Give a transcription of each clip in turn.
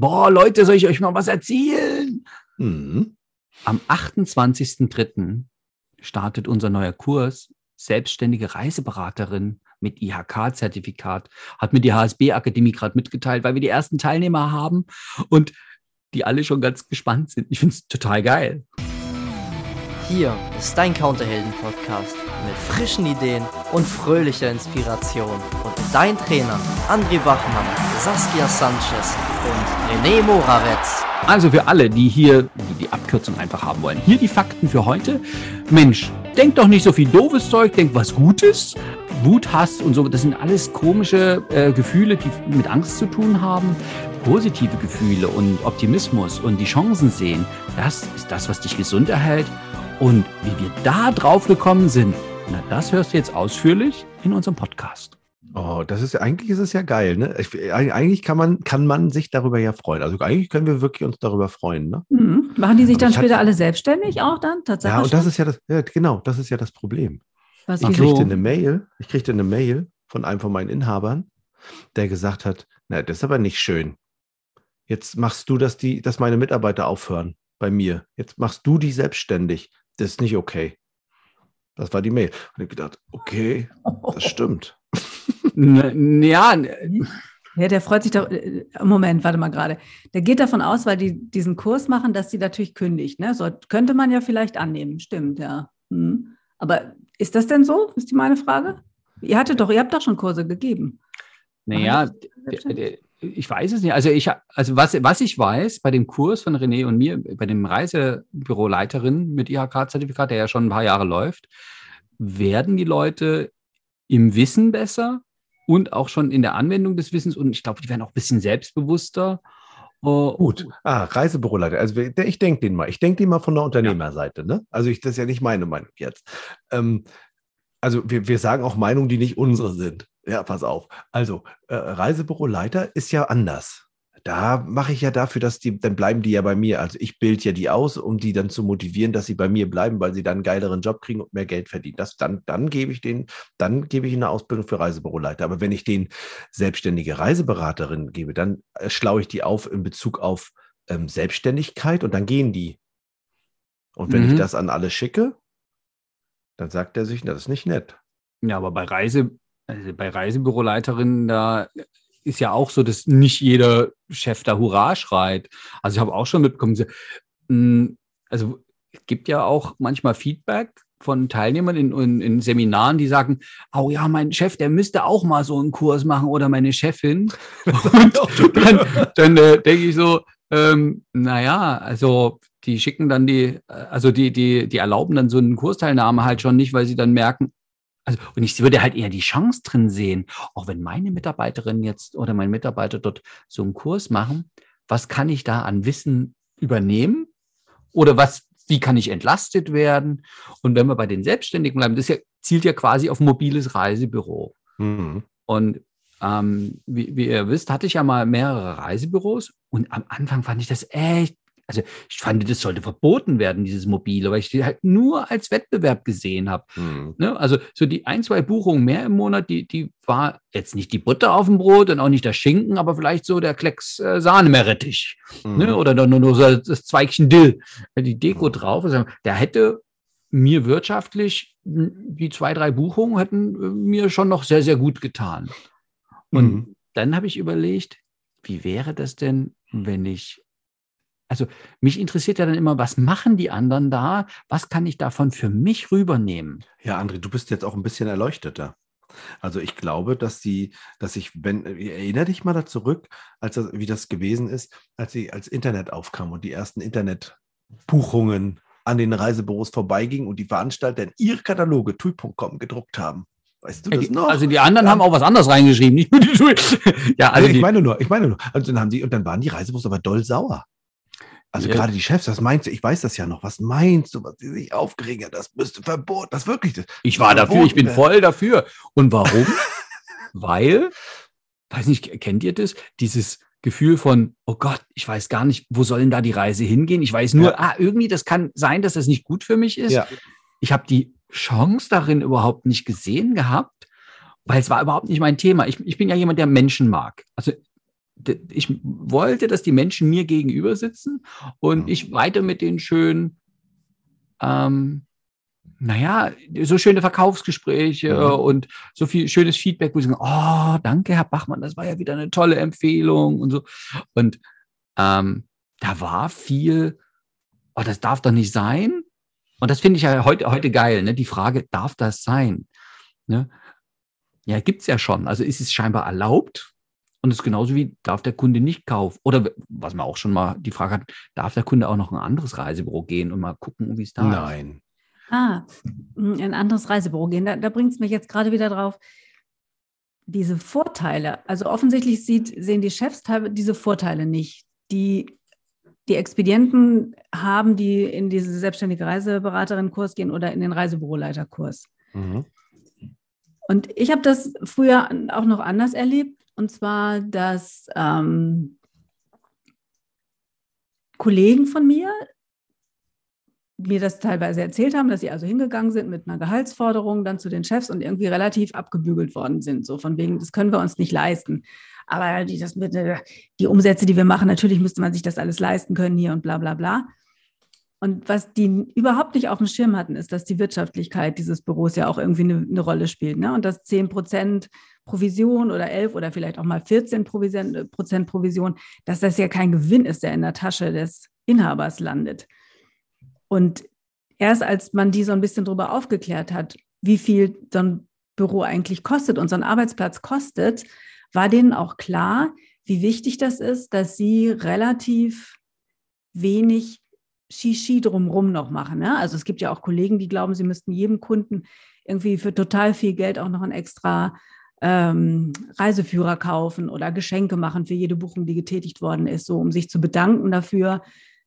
Boah, Leute, soll ich euch mal was erzählen? Mhm. Am 28.03. startet unser neuer Kurs Selbstständige Reiseberaterin mit IHK-Zertifikat. Hat mir die HSB-Akademie gerade mitgeteilt, weil wir die ersten Teilnehmer haben und die alle schon ganz gespannt sind. Ich finde es total geil. Hier ist dein Counterhelden-Podcast mit frischen Ideen und fröhlicher Inspiration. Und dein Trainer André Bachmann, Saskia Sanchez und René Moravetz. Also für alle, die hier die, die Abkürzung einfach haben wollen. Hier die Fakten für heute. Mensch, denk doch nicht so viel doofes Zeug, denk was Gutes. Wut, Hass und so, das sind alles komische äh, Gefühle, die mit Angst zu tun haben. Positive Gefühle und Optimismus und die Chancen sehen, das ist das, was dich gesund erhält. Und wie wir da drauf gekommen sind, na, das hörst du jetzt ausführlich in unserem Podcast. Oh, das ist eigentlich ist es ja geil, ne? Ich, eigentlich kann man, kann man sich darüber ja freuen. Also eigentlich können wir wirklich uns darüber freuen, ne? Mhm. Machen die sich Aber dann später alle selbstständig auch dann? Tatsächlich? Ja, und das ist ja das, ja, genau, das ist ja das Problem. Was Ich Ach so. kriegte eine Mail, ich kriegte eine Mail von einem von meinen Inhabern, der gesagt hat, na, das ist aber nicht schön. Jetzt machst du, dass die, dass meine Mitarbeiter aufhören bei mir. Jetzt machst du die selbstständig. Das ist nicht okay. Das war die Mail. Und ich gedacht, okay, das stimmt. Ja, Ja, der freut sich doch. äh, Moment, warte mal gerade. Der geht davon aus, weil die diesen Kurs machen, dass sie natürlich kündigt. Ne? So könnte man ja vielleicht annehmen. Stimmt, ja. Hm. Aber ist das denn so? Ist die meine Frage? Ihr hattet doch, ihr habt doch schon Kurse gegeben. naja, Ich weiß es nicht. Also ich, also was, was ich weiß bei dem Kurs von René und mir, bei dem Reisebüroleiterin mit IHK-Zertifikat, der ja schon ein paar Jahre läuft, werden die Leute im Wissen besser und auch schon in der Anwendung des Wissens und ich glaube, die werden auch ein bisschen selbstbewusster. Oh, Gut. Ah, Reisebüroleiter. Also ich denke den mal. Ich denke den mal von der Unternehmerseite. Ne? Also ich, das ist ja nicht meine Meinung jetzt. Ähm, also wir, wir sagen auch Meinungen, die nicht unsere sind. Ja, pass auf. Also äh, Reisebüroleiter ist ja anders. Da mache ich ja dafür, dass die, dann bleiben die ja bei mir. Also ich bilde ja die aus, um die dann zu motivieren, dass sie bei mir bleiben, weil sie dann einen geileren Job kriegen und mehr Geld verdienen. Das, dann, dann gebe ich den, dann gebe ich eine Ausbildung für Reisebüroleiter. Aber wenn ich den selbstständige Reiseberaterin gebe, dann äh, schlaue ich die auf in Bezug auf ähm, Selbstständigkeit und dann gehen die. Und wenn Mhm. ich das an alle schicke, dann sagt er sich, na, das ist nicht nett. Ja, aber bei Reise, also bei Reisebüroleiterinnen, da ist ja auch so, dass nicht jeder Chef da Hurra schreit. Also ich habe auch schon mitbekommen, mh, also es gibt ja auch manchmal Feedback von Teilnehmern in, in, in Seminaren, die sagen, oh ja, mein Chef, der müsste auch mal so einen Kurs machen oder meine Chefin. Und dann, dann äh, denke ich so, ähm, naja, also die schicken dann die, äh, also die, die, die erlauben dann so eine Kursteilnahme halt schon nicht, weil sie dann merken, also, und ich würde halt eher die Chance drin sehen, auch wenn meine Mitarbeiterin jetzt oder mein Mitarbeiter dort so einen Kurs machen, was kann ich da an Wissen übernehmen? Oder was, wie kann ich entlastet werden? Und wenn wir bei den Selbstständigen bleiben, das ja, zielt ja quasi auf mobiles Reisebüro. Mhm. Und ähm, wie, wie ihr wisst, hatte ich ja mal mehrere Reisebüros und am Anfang fand ich das echt, also ich fand, das sollte verboten werden, dieses Mobile, weil ich die halt nur als Wettbewerb gesehen habe. Mhm. Ne? Also so die ein, zwei Buchungen mehr im Monat, die, die war jetzt nicht die Butter auf dem Brot und auch nicht der Schinken, aber vielleicht so der Klecks äh, Sahne Meerrettich. Mhm. Ne? Oder nur, nur so das Zweigchen Dill. Die Deko drauf ist, der hätte mir wirtschaftlich die zwei, drei Buchungen hätten äh, mir schon noch sehr, sehr gut getan. Und Mhm. dann habe ich überlegt, wie wäre das denn, wenn ich, also mich interessiert ja dann immer, was machen die anderen da? Was kann ich davon für mich rübernehmen? Ja, André, du bist jetzt auch ein bisschen erleucteter. Also ich glaube, dass sie, dass ich, wenn, erinnere dich mal da zurück, als das, wie das gewesen ist, als sie als Internet aufkam und die ersten Internetbuchungen an den Reisebüros vorbeigingen und die Veranstalter in ihre Kataloge tui.com gedruckt haben. Weißt du das noch? Also die anderen Ja. haben auch was anderes reingeschrieben, nicht nur die Schule. Ja, also ich die, meine nur, ich meine nur. Und dann haben die, und dann waren die Reisebüros aber doll sauer. Also Ja. gerade die Chefs, was meinst du? Ich weiß das ja noch. Was meinst du, was die sich aufgeregt haben? Das müsste verboten, das wirklich. Das, ich war dafür, ich bin verboten voll dafür. Und warum? Weil, weiß nicht, kennt ihr das? Dieses Gefühl von, oh Gott, ich weiß gar nicht, wo soll denn da die Reise hingehen? Ich weiß nur, Ja. ah, irgendwie, das kann sein, dass das nicht gut für mich ist. Ja. Ich habe die Chance darin überhaupt nicht gesehen gehabt, weil es war überhaupt nicht mein Thema. Ich, ich bin ja jemand, der Menschen mag. Also ich wollte, dass die Menschen mir gegenüber sitzen und Mhm. ich weiter mit denen schön, ähm, naja, so schöne Verkaufsgespräche Mhm. und so viel schönes Feedback, wo sie sagen, oh, danke, Herr Bachmann, das war ja wieder eine tolle Empfehlung und so. Und ähm, da war viel, oh, das darf doch nicht sein. Und das finde ich ja heute, heute geil, ne? Die Frage, darf das sein? Ne? Ja, gibt's ja schon. Also ist es scheinbar erlaubt. Und es ist genauso wie, darf der Kunde nicht kaufen? Oder was man auch schon mal die Frage hat, darf der Kunde auch noch ein anderes Reisebüro gehen und mal gucken, wie es da ist? Nein. Ah, in ein anderes Reisebüro gehen. Da, da bringt es mich jetzt gerade wieder drauf. Diese Vorteile, also offensichtlich sieht, sehen die Chefs teilweise diese Vorteile nicht. Die, die Expedienten haben, die in diese selbstständige Reiseberaterin-Kurs gehen oder in den Reisebüroleiterkurs. Mhm. Und ich habe das früher auch noch anders erlebt. Und zwar, dass ähm, Kollegen von mir mir das teilweise erzählt haben, dass sie also hingegangen sind mit einer Gehaltsforderung dann zu den Chefs und irgendwie relativ abgebügelt worden sind. So von wegen, das können wir uns nicht leisten. Aber die, das mit, äh, die Umsätze, die wir machen, natürlich müsste man sich das alles leisten können hier und bla bla bla. Und was die überhaupt nicht auf dem Schirm hatten, ist, dass die Wirtschaftlichkeit dieses Büros ja auch irgendwie eine, eine Rolle spielt. Ne? Und dass 10 Prozent Provision oder 11 oder vielleicht auch mal 14 Prozent Provision, dass das ja kein Gewinn ist, der in der Tasche des Inhabers landet. Und erst als man die so ein bisschen darüber aufgeklärt hat, wie viel so ein Büro eigentlich kostet und so ein Arbeitsplatz kostet, war denen auch klar, wie wichtig das ist, dass sie relativ wenig Shishi drumrum noch machen. Ne? Also es gibt ja auch Kollegen, die glauben, sie müssten jedem Kunden irgendwie für total viel Geld auch noch einen extra ähm, Reiseführer kaufen oder Geschenke machen für jede Buchung, die getätigt worden ist, so um sich zu bedanken dafür,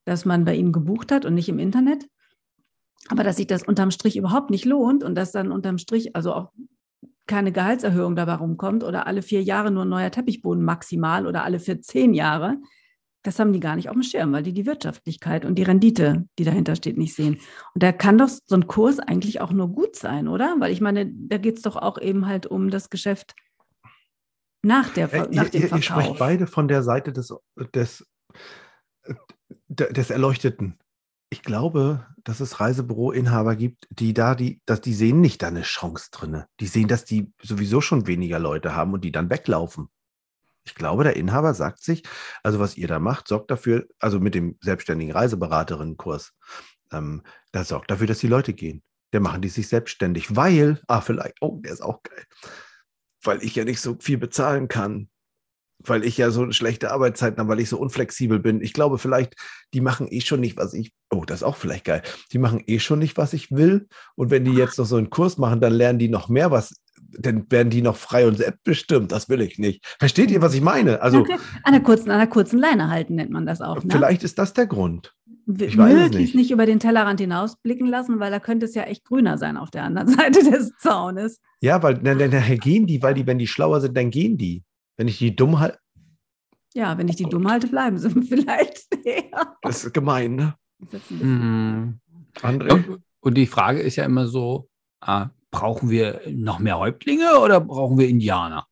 dass man bei ihnen gebucht hat und nicht im Internet. Aber dass sich das unterm Strich überhaupt nicht lohnt und dass dann unterm Strich also auch keine Gehaltserhöhung dabei rumkommt oder alle vier Jahre nur ein neuer Teppichboden maximal oder alle für zehn Jahre, das haben die gar nicht auf dem Schirm, weil die die Wirtschaftlichkeit und die Rendite, die dahinter steht, nicht sehen. Und da kann doch so ein Kurs eigentlich auch nur gut sein, oder? Weil ich meine, da geht es doch auch eben halt um das Geschäft nach, der, Äh, nach ihr, dem ihr, ihr sprecht Verkauf. beide von der Seite des, des, de- des Erleuchteten. Ich glaube, dass es Reisebüroinhaber gibt, die da, die, dass die sehen nicht da eine Chance drin. Die sehen, dass die sowieso schon weniger Leute haben und die dann weglaufen. Ich glaube, der Inhaber sagt sich, also was ihr da macht, sorgt dafür, also mit dem selbstständigen Reiseberaterinnen-Kurs, ähm, das sorgt dafür, dass die Leute gehen. Der machen die sich selbstständig, weil, ah, vielleicht, oh, der ist auch geil, weil ich ja nicht so viel bezahlen kann, weil ich ja so schlechte Arbeitszeiten habe, weil ich so unflexibel bin. Ich glaube, vielleicht, die machen eh schon nicht, was ich, oh, das ist auch vielleicht geil, die machen eh schon nicht, was ich will. Und wenn die jetzt noch so einen Kurs machen, dann lernen die noch mehr, was, dann werden die noch frei und selbstbestimmt. Das will ich nicht. Versteht ihr, was ich meine? Also, Okay. An der kurzen, an der kurzen Leine halten nennt man das auch. Ne? vielleicht ist das der Grund. Ich weiß es möglichst nicht. nicht. über den Tellerrand hinausblicken lassen, weil da könnte es ja echt grüner sein auf der anderen Seite des Zaunes. Ja, weil dann, dann gehen die, weil die, wenn die schlauer sind, dann gehen die. Wenn ich die dumm halte, Ja, wenn ich die dumm halte, bleiben sie vielleicht. ja. das ist gemein, ne? Ist Mhm. André? Und, und die Frage ist ja immer so, ah, brauchen wir noch mehr Häuptlinge oder brauchen wir Indianer?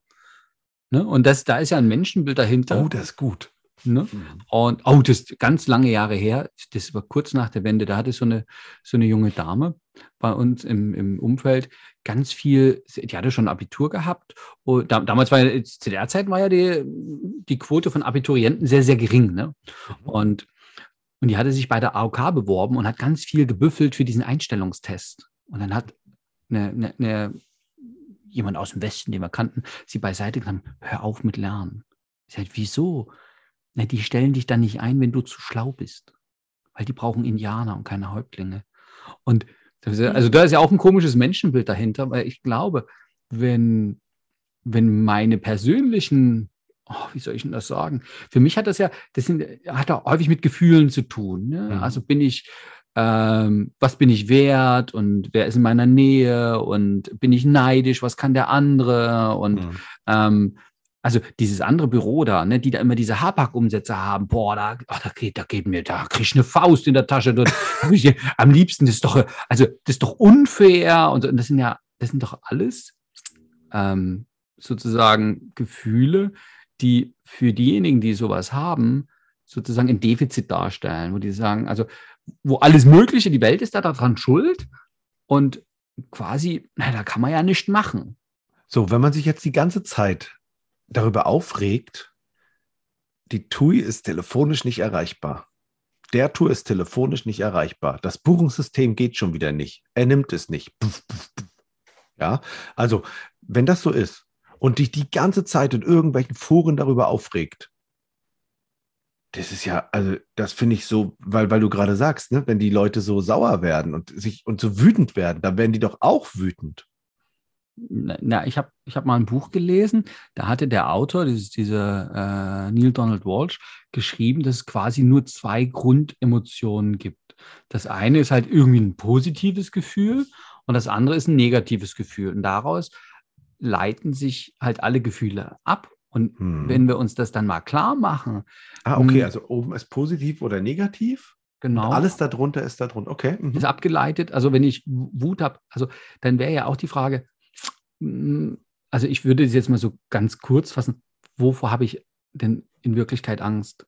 Ne? Und das, da ist ja ein Menschenbild dahinter. Oh, das ist gut. ne? Und oh, das ist ganz lange Jahre her, das war kurz nach der Wende, da hatte so eine, so eine junge Dame bei uns im, im Umfeld ganz viel, die hatte schon Abitur gehabt. Und da, damals war ja, zu der Zeit war ja die, die Quote von Abiturienten sehr, sehr gering. Ne? Und, und die hatte sich bei der AOK beworben und hat ganz viel gebüffelt für diesen Einstellungstest. Und dann hat eine, eine, eine, jemand aus dem Westen, den wir kannten, sie beiseite genommen, hör auf mit Lernen. Ich sage, wieso? Na, die stellen dich dann nicht ein, wenn du zu schlau bist. Weil die brauchen Indianer und keine Häuptlinge. Und also da ist ja auch ein komisches Menschenbild dahinter, weil ich glaube, wenn, wenn meine persönlichen, oh, wie soll ich denn das sagen? Für mich hat das ja, das sind, hat auch häufig mit Gefühlen zu tun. Ne? Mhm. Also bin ich, ähm, was bin ich wert und wer ist in meiner Nähe und bin ich neidisch, was kann der andere und Mhm. ähm, also dieses andere Büro da, ne, die da immer diese Hapak-Umsätze haben, boah, da, ach, da geht, da geht mir, da krieg ich eine Faust in der Tasche. Dort, ich, am liebsten, das ist doch, also das ist doch unfair und, so. und das sind ja, das sind doch alles ähm, sozusagen Gefühle, die für diejenigen, die sowas haben, sozusagen ein Defizit darstellen, wo die sagen, also wo alles Mögliche, die Welt ist da daran schuld und quasi, na, da kann man ja nicht machen. So, wenn man sich jetzt die ganze Zeit darüber aufregt, die TUI ist telefonisch nicht erreichbar. Der Tour ist telefonisch nicht erreichbar. Das Buchungssystem geht schon wieder nicht. Er nimmt es nicht. Ja, also, wenn das so ist und dich die ganze Zeit in irgendwelchen Foren darüber aufregt, das ist ja, also das finde ich so, weil, weil du gerade sagst, ne, wenn die Leute so sauer werden und sich und so wütend werden, dann werden die doch auch wütend. Na, ich habe ich hab mal ein Buch gelesen, da hatte der Autor, dieses, dieser äh, Neil Donald Walsh, geschrieben, dass es quasi nur zwei Grundemotionen gibt. Das eine ist halt irgendwie ein positives Gefühl und das andere ist ein negatives Gefühl. Und daraus leiten sich halt alle Gefühle ab und hm. wenn wir uns das dann mal klar machen. Ah, okay, also oben ist positiv oder negativ. Genau. Und alles darunter ist darunter, okay. Mhm. Ist abgeleitet. Also wenn ich Wut habe, also dann wäre ja auch die Frage, hm, also ich würde es jetzt mal so ganz kurz fassen, wovor habe ich denn in Wirklichkeit Angst?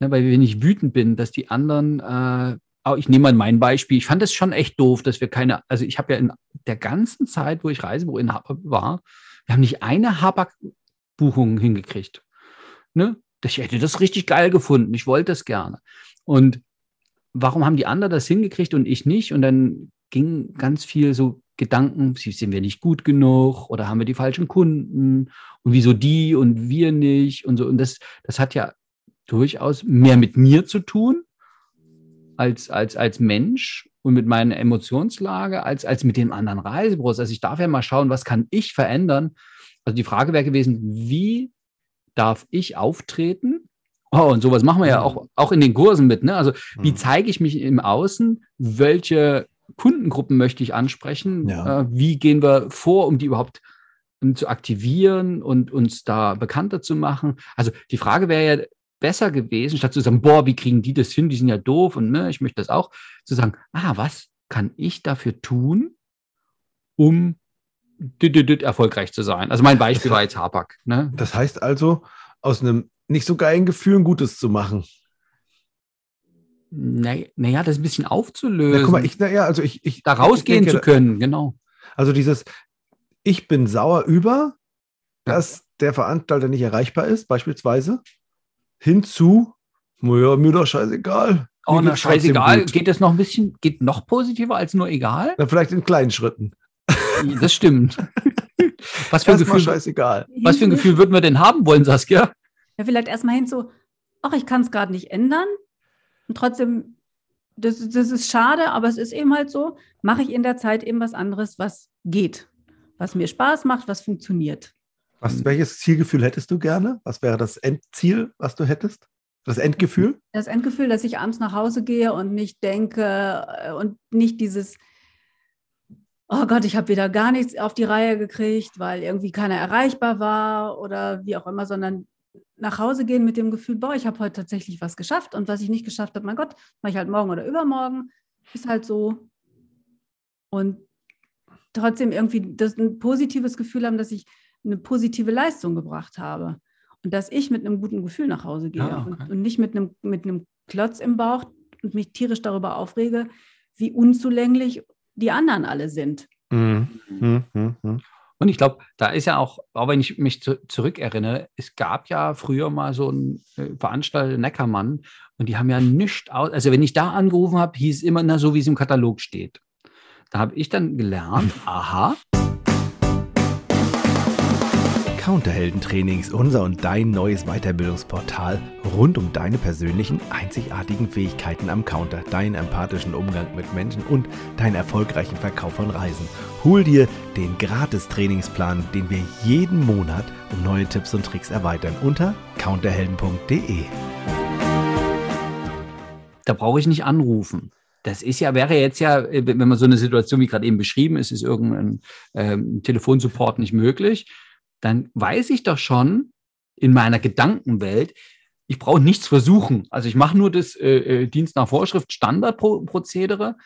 Ne, weil wenn ich wütend bin, dass die anderen, äh, auch ich nehme mal mein Beispiel, ich fand es schon echt doof, dass wir keine, also ich habe ja in der ganzen Zeit, wo ich Reisebüroinhaber war, wir haben nicht eine Habak Buchungen hingekriegt. Ne? Ich hätte das richtig geil gefunden. Ich wollte das gerne. Und warum haben die anderen das hingekriegt und ich nicht? Und dann ging ganz viel so Gedanken, sind wir nicht gut genug oder haben wir die falschen Kunden und wieso die und wir nicht und so. Und das, das hat ja durchaus mehr mit mir zu tun als, als, als Mensch und mit meiner Emotionslage als, als mit dem anderen Reisebüros. Also ich darf ja mal schauen, was kann ich verändern, also die Frage wäre gewesen, wie darf ich auftreten? Oh, und sowas machen wir ja auch, auch in den Kursen mit. Ne? Also wie mhm. zeige ich mich im Außen? Welche Kundengruppen möchte ich ansprechen? Ja. Äh, wie gehen wir vor, um die überhaupt um, zu aktivieren und uns da bekannter zu machen? Also die Frage wäre ja besser gewesen, statt zu sagen, boah, wie kriegen die das hin? Die sind ja doof und ne, ich möchte das auch, zu sagen, ah, was kann ich dafür tun, um erfolgreich zu sein. Also mein Beispiel war jetzt Hapak. Ne? Das heißt also, aus einem nicht so geilen Gefühl ein Gutes zu machen. Naja, na das ein bisschen aufzulösen. Na, guck mal, ich, na, ja, also ich, ich, da rausgehen denke, zu können, genau. Also dieses, ich bin sauer über, dass der Veranstalter nicht erreichbar ist, beispielsweise, hinzu, naja, mir doch scheißegal. Oh, na, scheißegal. Geht das noch ein bisschen, geht noch positiver als nur egal? Na, vielleicht in kleinen Schritten. Das stimmt. Was für ein Gefühl, scheißegal. Was für ein Gefühl würden wir denn haben wollen, Saskia? Ja, vielleicht erstmal hin so, ach, ich kann es gerade nicht ändern. Und trotzdem, das, das ist schade, aber es ist eben halt so, mache ich in der Zeit eben was anderes, was geht, was mir Spaß macht, was funktioniert. Was, welches Zielgefühl hättest du gerne? Was wäre das Endziel, was du hättest? Das Endgefühl? Das Endgefühl, dass ich abends nach Hause gehe und nicht denke äh, und nicht dieses, oh Gott, ich habe wieder gar nichts auf die Reihe gekriegt, weil irgendwie keiner erreichbar war oder wie auch immer, sondern nach Hause gehen mit dem Gefühl, boah, ich habe heute tatsächlich was geschafft und was ich nicht geschafft habe, mein Gott, mache ich halt morgen oder übermorgen. Ist halt so. Und trotzdem irgendwie das ein positives Gefühl haben, dass ich eine positive Leistung gebracht habe. Und dass ich mit einem guten Gefühl nach Hause gehe ah, okay. und, und, nicht mit einem, mit einem Klotz im Bauch und mich tierisch darüber aufrege, wie unzulänglich die anderen alle sind. Mhm. Mhm. Mhm. Und ich glaube, da ist ja auch, auch wenn ich mich zu, zurückerinnere, es gab ja früher mal so einen äh, Veranstalter Neckermann und die haben ja nichts aus. Also, wenn ich da angerufen habe, hieß es immer na, so, wie es im Katalog steht. Da habe ich dann gelernt, aha, Counterheldentrainings, unser und dein neues Weiterbildungsportal rund um deine persönlichen, einzigartigen Fähigkeiten am Counter, deinen empathischen Umgang mit Menschen und deinen erfolgreichen Verkauf von Reisen. Hol dir den Gratis-Trainingsplan, den wir jeden Monat um neue Tipps und Tricks erweitern unter counterhelden.de. Da brauche ich nicht anrufen. Das ist ja, wäre jetzt ja, wenn man so eine Situation wie gerade eben beschrieben ist, ist irgendein ähm, Telefonsupport nicht möglich dann weiß ich doch schon in meiner Gedankenwelt, ich brauche nichts versuchen. Also ich mache nur das äh, äh Dienst nach Vorschrift Standardprozedere.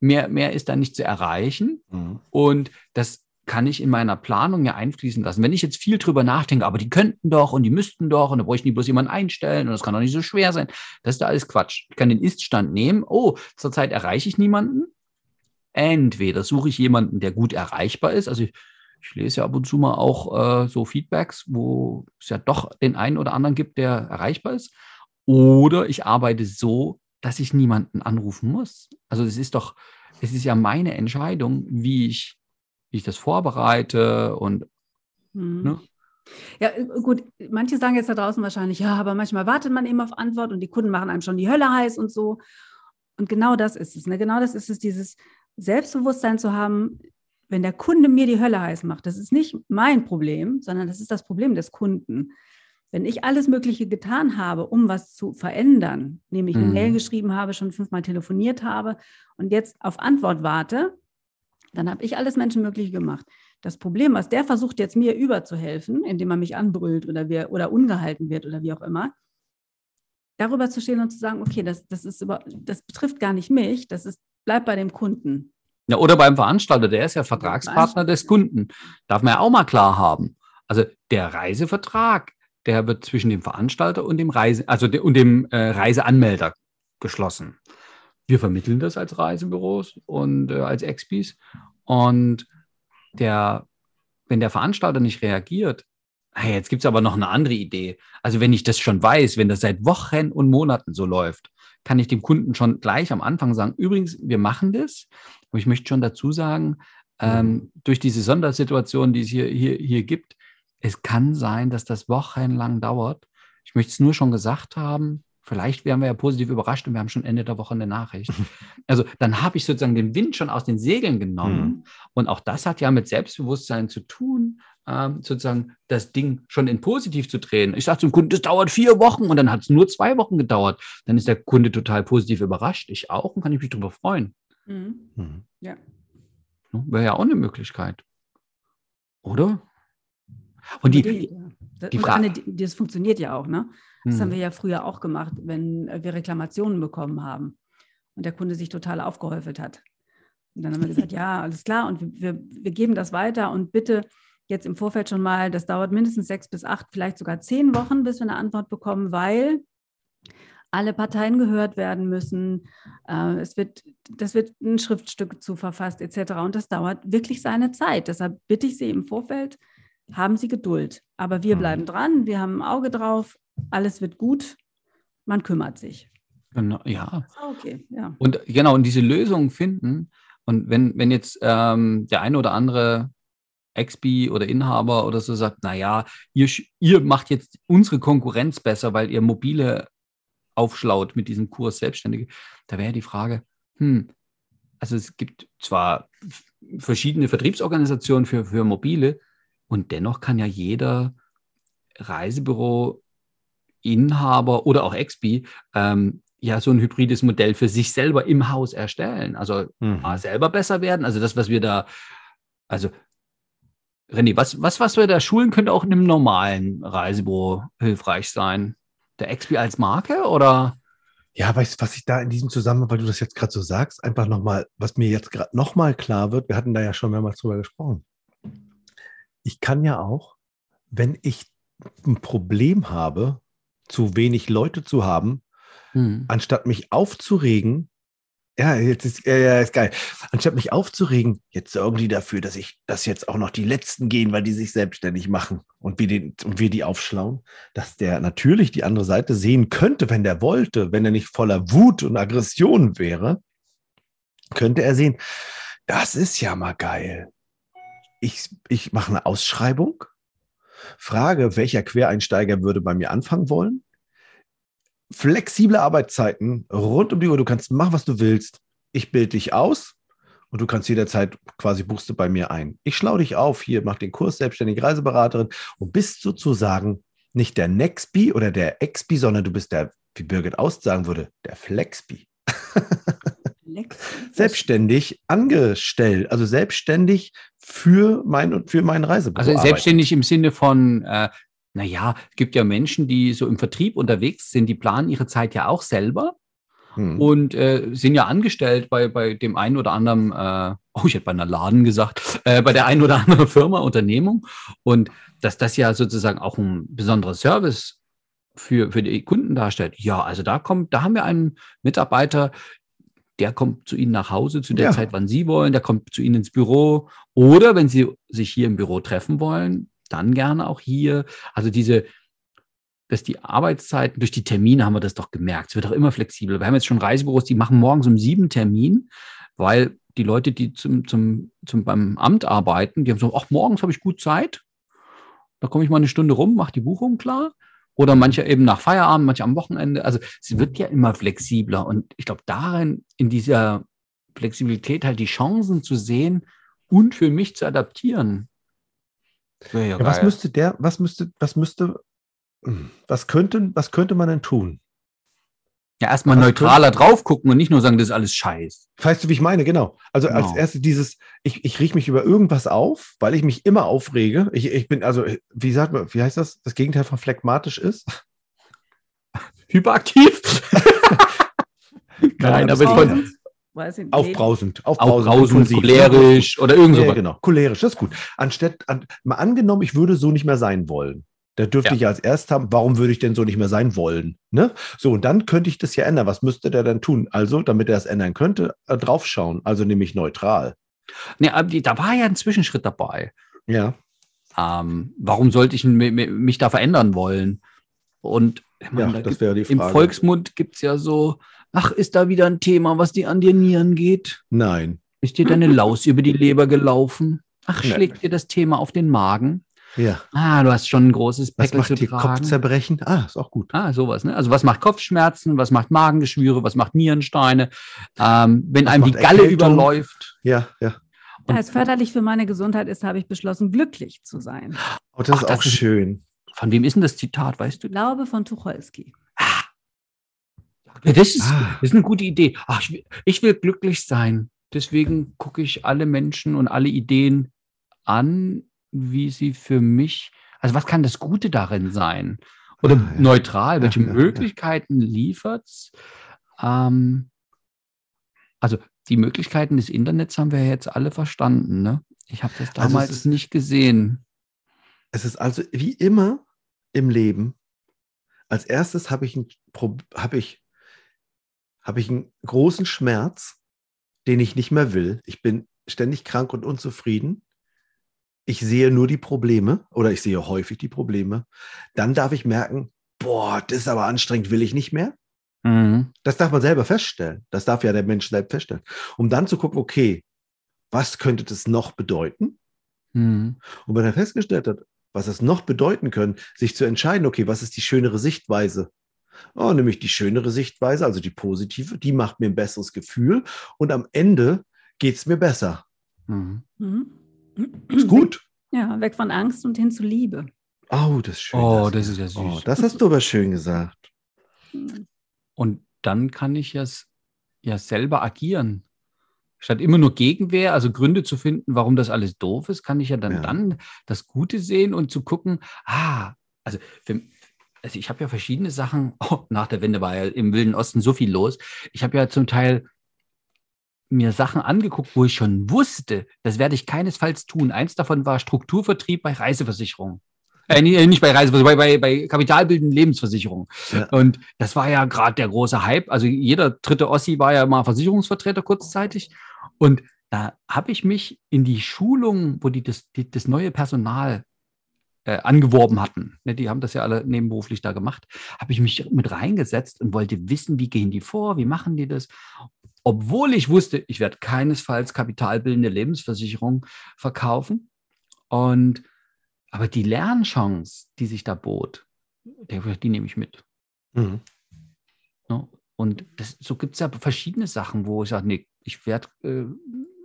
Mehr, mehr ist da nicht zu erreichen. Mhm. Und das, kann ich in meiner Planung ja einfließen lassen. Wenn ich jetzt viel drüber nachdenke, aber die könnten doch und die müssten doch und da bräuchte ich nie bloß jemanden einstellen und das kann doch nicht so schwer sein. Das ist da alles Quatsch. Ich kann den Ist-Stand nehmen. Oh, zurzeit erreiche ich niemanden. Entweder suche ich jemanden, der gut erreichbar ist. Also ich, ich lese ja ab und zu mal auch äh, so Feedbacks, wo es ja doch den einen oder anderen gibt, der erreichbar ist. Oder ich arbeite so, dass ich niemanden anrufen muss. Also es ist doch, es ist ja meine Entscheidung, wie ich, wie ich das vorbereite und mhm. ne? Ja, gut, manche sagen jetzt da draußen wahrscheinlich, ja, aber manchmal wartet man eben auf Antwort und die Kunden machen einem schon die Hölle heiß und so. Und genau das ist es. Ne? Genau das ist es, dieses Selbstbewusstsein zu haben, wenn der Kunde mir die Hölle heiß macht. Das ist nicht mein Problem, sondern das ist das Problem des Kunden. Wenn ich alles Mögliche getan habe, um was zu verändern, nämlich eine mhm. Mail geschrieben habe, schon fünfmal telefoniert habe und jetzt auf Antwort warte, dann habe ich alles Menschenmögliche gemacht. Das Problem, was der versucht jetzt mir überzuhelfen, indem er mich anbrüllt oder, wir, oder ungehalten wird oder wie auch immer, darüber zu stehen und zu sagen, okay, das, das, ist über, das betrifft gar nicht mich, das ist, bleibt bei dem Kunden. Ja, oder beim Veranstalter, der ist ja Vertragspartner des Kunden. Darf man ja auch mal klar haben. Also der Reisevertrag der wird zwischen dem Veranstalter und dem Reise, also de, und dem äh, Reiseanmelder geschlossen. Wir vermitteln das als Reisebüros und äh, als Expis. Und der, wenn der Veranstalter nicht reagiert, hey, jetzt gibt es aber noch eine andere Idee. Also wenn ich das schon weiß, wenn das seit Wochen und Monaten so läuft, kann ich dem Kunden schon gleich am Anfang sagen, übrigens, wir machen das. Aber ich möchte schon dazu sagen, ähm, mhm. durch diese Sondersituation, die es hier, hier, hier gibt, es kann sein, dass das wochenlang dauert. Ich möchte es nur schon gesagt haben. Vielleicht wären wir ja positiv überrascht und wir haben schon Ende der Woche eine Nachricht. Also dann habe ich sozusagen den Wind schon aus den Segeln genommen. Mhm. Und auch das hat ja mit Selbstbewusstsein zu tun, ähm, sozusagen das Ding schon in positiv zu drehen. Ich sage zum Kunden, das dauert vier Wochen und dann hat es nur zwei Wochen gedauert. Dann ist der Kunde total positiv überrascht. Ich auch und kann ich mich darüber freuen. Mhm. Mhm. Ja. Wäre ja auch eine Möglichkeit. Oder? Und die, die, die Frage, das funktioniert ja auch, ne? Das hm. haben wir ja früher auch gemacht, wenn wir Reklamationen bekommen haben und der Kunde sich total aufgehäufelt hat. Und dann haben wir gesagt, ja, alles klar, und wir, wir geben das weiter und bitte jetzt im Vorfeld schon mal, das dauert mindestens sechs bis acht, vielleicht sogar zehn Wochen, bis wir eine Antwort bekommen, weil alle Parteien gehört werden müssen. Äh, es wird, das wird ein Schriftstück zu verfasst etc. Und das dauert wirklich seine Zeit. Deshalb bitte ich Sie im Vorfeld, haben Sie Geduld. Aber wir mhm. bleiben dran, wir haben ein Auge drauf, alles wird gut, man kümmert sich. Genau, ja. Okay, ja. Und genau, und diese Lösung finden. Und wenn, wenn jetzt ähm, der eine oder andere Expi oder Inhaber oder so sagt, naja, ihr, ihr macht jetzt unsere Konkurrenz besser, weil ihr mobile aufschlaut mit diesem Kurs Selbstständige, da wäre die Frage, hm, also es gibt zwar verschiedene Vertriebsorganisationen für, für mobile, und dennoch kann ja jeder Reisebüro, Inhaber oder auch Expi ähm, ja so ein hybrides Modell für sich selber im Haus erstellen. Also mhm. selber besser werden. Also das, was wir da, also René, was, was, was wir da schulen, könnte auch in einem normalen Reisebüro hilfreich sein. Der Expi als Marke oder? Ja, weißt du, was ich da in diesem Zusammenhang, weil du das jetzt gerade so sagst, einfach nochmal, was mir jetzt gerade nochmal klar wird, wir hatten da ja schon mehrmals drüber gesprochen ich kann ja auch, wenn ich ein Problem habe, zu wenig Leute zu haben, hm. anstatt mich aufzuregen, ja, jetzt ist, ja, ja, ist geil. Anstatt mich aufzuregen, jetzt sorgen die dafür, dass ich, dass jetzt auch noch die Letzten gehen, weil die sich selbstständig machen und wir, den, und wir die aufschlauen, dass der natürlich die andere Seite sehen könnte, wenn der wollte, wenn er nicht voller Wut und Aggression wäre, könnte er sehen, das ist ja mal geil ich, ich mache eine Ausschreibung, frage, welcher Quereinsteiger würde bei mir anfangen wollen. Flexible Arbeitszeiten rund um die Uhr. Du kannst machen, was du willst. Ich bilde dich aus und du kannst jederzeit quasi buchst du bei mir ein. Ich schlau dich auf, hier mach den Kurs selbstständige Reiseberaterin und bist sozusagen nicht der Nextby oder der Exby, sondern du bist der, wie Birgit Aust sagen würde, der Flexby. selbstständig angestellt, also selbstständig für mein für meinen Reisebüro. Also selbstständig im Sinne von, äh, naja, es gibt ja Menschen, die so im Vertrieb unterwegs sind, die planen ihre Zeit ja auch selber. Hm. und äh, sind ja angestellt bei, bei dem einen oder anderen, äh, oh, ich hätte bei einer Laden gesagt, äh, bei der einen oder anderen Firma, Unternehmung. Und dass das ja sozusagen auch ein besonderer Service für, für die Kunden darstellt. Ja, also da kommt, da haben wir einen Mitarbeiter, der kommt zu Ihnen nach Hause zu der Ja. Zeit, wann Sie wollen, der kommt zu Ihnen ins Büro. Oder wenn Sie sich hier im Büro treffen wollen, dann gerne auch hier. Also diese, dass die Arbeitszeiten, durch die Termine haben wir das doch gemerkt. Es wird auch immer flexibler. Wir haben jetzt schon Reisebüros, die machen morgens um sieben Termin, weil die Leute, die zum, zum, zum beim Amt arbeiten, die haben so, ach, morgens habe ich gut Zeit. Da komme ich mal eine Stunde rum, mache die Buchung klar. Oder manche eben nach Feierabend, manche am Wochenende. Also es wird ja immer flexibler. Und ich glaube, darin, in dieser Flexibilität halt die Chancen zu sehen und für mich zu adaptieren. Ja, was müsste der, was müsste, was müsste, hm, was könnte, was könnte man denn tun? ja erstmal neutraler drauf gucken und nicht nur sagen, das ist alles Scheiß. Weißt du, wie ich meine? Genau. Also als Genau. erstes dieses, ich, ich riech mich über irgendwas auf, weil ich mich immer aufrege. Ich, ich bin, also, wie sagt man, wie heißt das? Das Gegenteil von phlegmatisch ist? Hyperaktiv? Nein, Ahnung, aber von. Weiß ich nicht. Aufbrausend, aufbrausend, Aufbrausend, ne? cholerisch oder irgend Ja, sowas. genau. Cholerisch, das ist gut. Anstatt, an, mal angenommen, ich würde so nicht mehr sein wollen. Da dürfte Ja. ich als erst haben, warum würde ich denn so nicht mehr sein wollen? Ne? So, und dann könnte ich das ja ändern. Was müsste der dann tun? Also, damit er es ändern könnte, äh, draufschauen. Also nämlich neutral. Die, da war ja ein Zwischenschritt dabei. Ja. Ähm, warum sollte ich mi- mi- mich da verändern wollen? Und ich meine, Ja, da das gibt- im. Volksmund gibt es ja so, ach, ist da wieder ein Thema, was dir an die Nieren geht? Nein. Ist dir deine Laus über die Leber gelaufen? Ach, schlägt dir das Thema auf den Magen? Ja. Ah, du hast schon ein großes Was Päckchen macht zu dir tragen. Kopfzerbrechen? Ah, ist auch gut. Ah, sowas, ne? Also was macht Kopfschmerzen, was macht Magengeschwüre, was macht Nierensteine, ähm, wenn Was einem die macht Galle Erkältung? überläuft. Ja, ja. Da es förderlich für meine Gesundheit ist, habe ich beschlossen, glücklich zu sein. Oh, das Ach, ist das auch ist- schön. Von wem ist denn das Zitat, weißt du? Glaube von Tucholsky. Das, ist, Ah. das ist eine gute Idee. Ach, ich, will, ich will glücklich sein. Deswegen gucke ich alle Menschen und alle Ideen an, wie sie für mich, also was kann das Gute darin sein? Oder Ah, ja. neutral, welche Ja, ja, ja. Möglichkeiten liefert's? Ähm, also die Möglichkeiten des Internets haben wir jetzt alle verstanden. Ne? Ich habe das Also es damals ist- nicht gesehen. Es ist also wie immer im Leben. Als erstes habe ich, ein habe ich, habe ich einen großen Schmerz, den ich nicht mehr will. Ich bin ständig krank und unzufrieden. Ich sehe nur die Probleme oder ich sehe häufig die Probleme. Dann darf ich merken, boah, das ist aber anstrengend, will ich nicht mehr. Mhm. Das darf man selber feststellen. Das darf ja der Mensch selbst feststellen. Um dann zu gucken, okay, was könnte das noch bedeuten? Mhm. Und wenn er festgestellt hat, was es noch bedeuten können, sich zu entscheiden, okay, was ist die schönere Sichtweise? Oh, nämlich die schönere Sichtweise, also die positive, die macht mir ein besseres Gefühl und am Ende geht es mir besser. Mhm. Mhm. Ist gut. Ja, weg von Angst und hin zu Liebe. Oh, das ist schön. Oh, das das ist ja süß. Oh, das hast du aber schön gesagt. Und dann kann ich ja, s- ja selber agieren. Statt immer nur Gegenwehr, also Gründe zu finden, warum das alles doof ist, kann ich ja dann, Ja. dann das Gute sehen und zu gucken, ah, also, für, also ich habe ja verschiedene Sachen, oh, nach der Wende war ja im Wilden Osten so viel los. Ich habe ja zum Teil mir Sachen angeguckt, wo ich schon wusste, das werde ich keinesfalls tun. Eins davon war Strukturvertrieb bei Reiseversicherungen. Äh, nicht bei Reiseversicherungen, bei, bei, bei kapitalbildenden Lebensversicherungen. Ja. Und das war ja gerade der große Hype. Also jeder dritte Ossi war ja mal Versicherungsvertreter kurzzeitig. Und da habe ich mich in die Schulung, wo die das, die, das neue Personal äh, angeworben hatten, ne, die haben das ja alle nebenberuflich da gemacht, habe ich mich mit reingesetzt und wollte wissen, wie gehen die vor, wie machen die das. Obwohl ich wusste, ich werde keinesfalls kapitalbildende Lebensversicherung verkaufen. Und aber die Lernchance, die sich da bot, die, nehme ich mit. Mhm. Ne? Und das, so gibt es ja verschiedene Sachen, wo ich sage, nee, ich werde äh,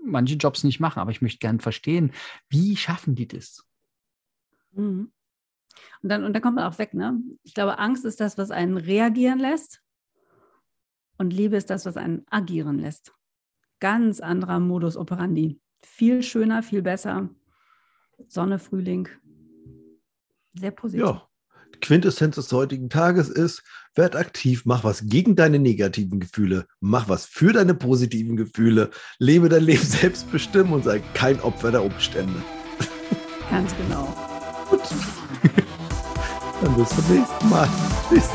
manche Jobs nicht machen, aber ich möchte gern verstehen, wie schaffen die das? Mhm. Und dann, und dann kommt man auch weg, ne? Ich glaube, Angst ist das, was einen reagieren lässt. Und Liebe ist das, was einen agieren lässt. Ganz anderer Modus operandi. Viel schöner, viel besser. Sonne, Frühling. Sehr positiv. Ja. Die Quintessenz des heutigen Tages ist, werd aktiv, mach was gegen deine negativen Gefühle, mach was für deine positiven Gefühle, lebe dein Leben selbstbestimmt und sei kein Opfer der Umstände. Ganz genau. Dann bis zum nächsten Mal. Tschüss.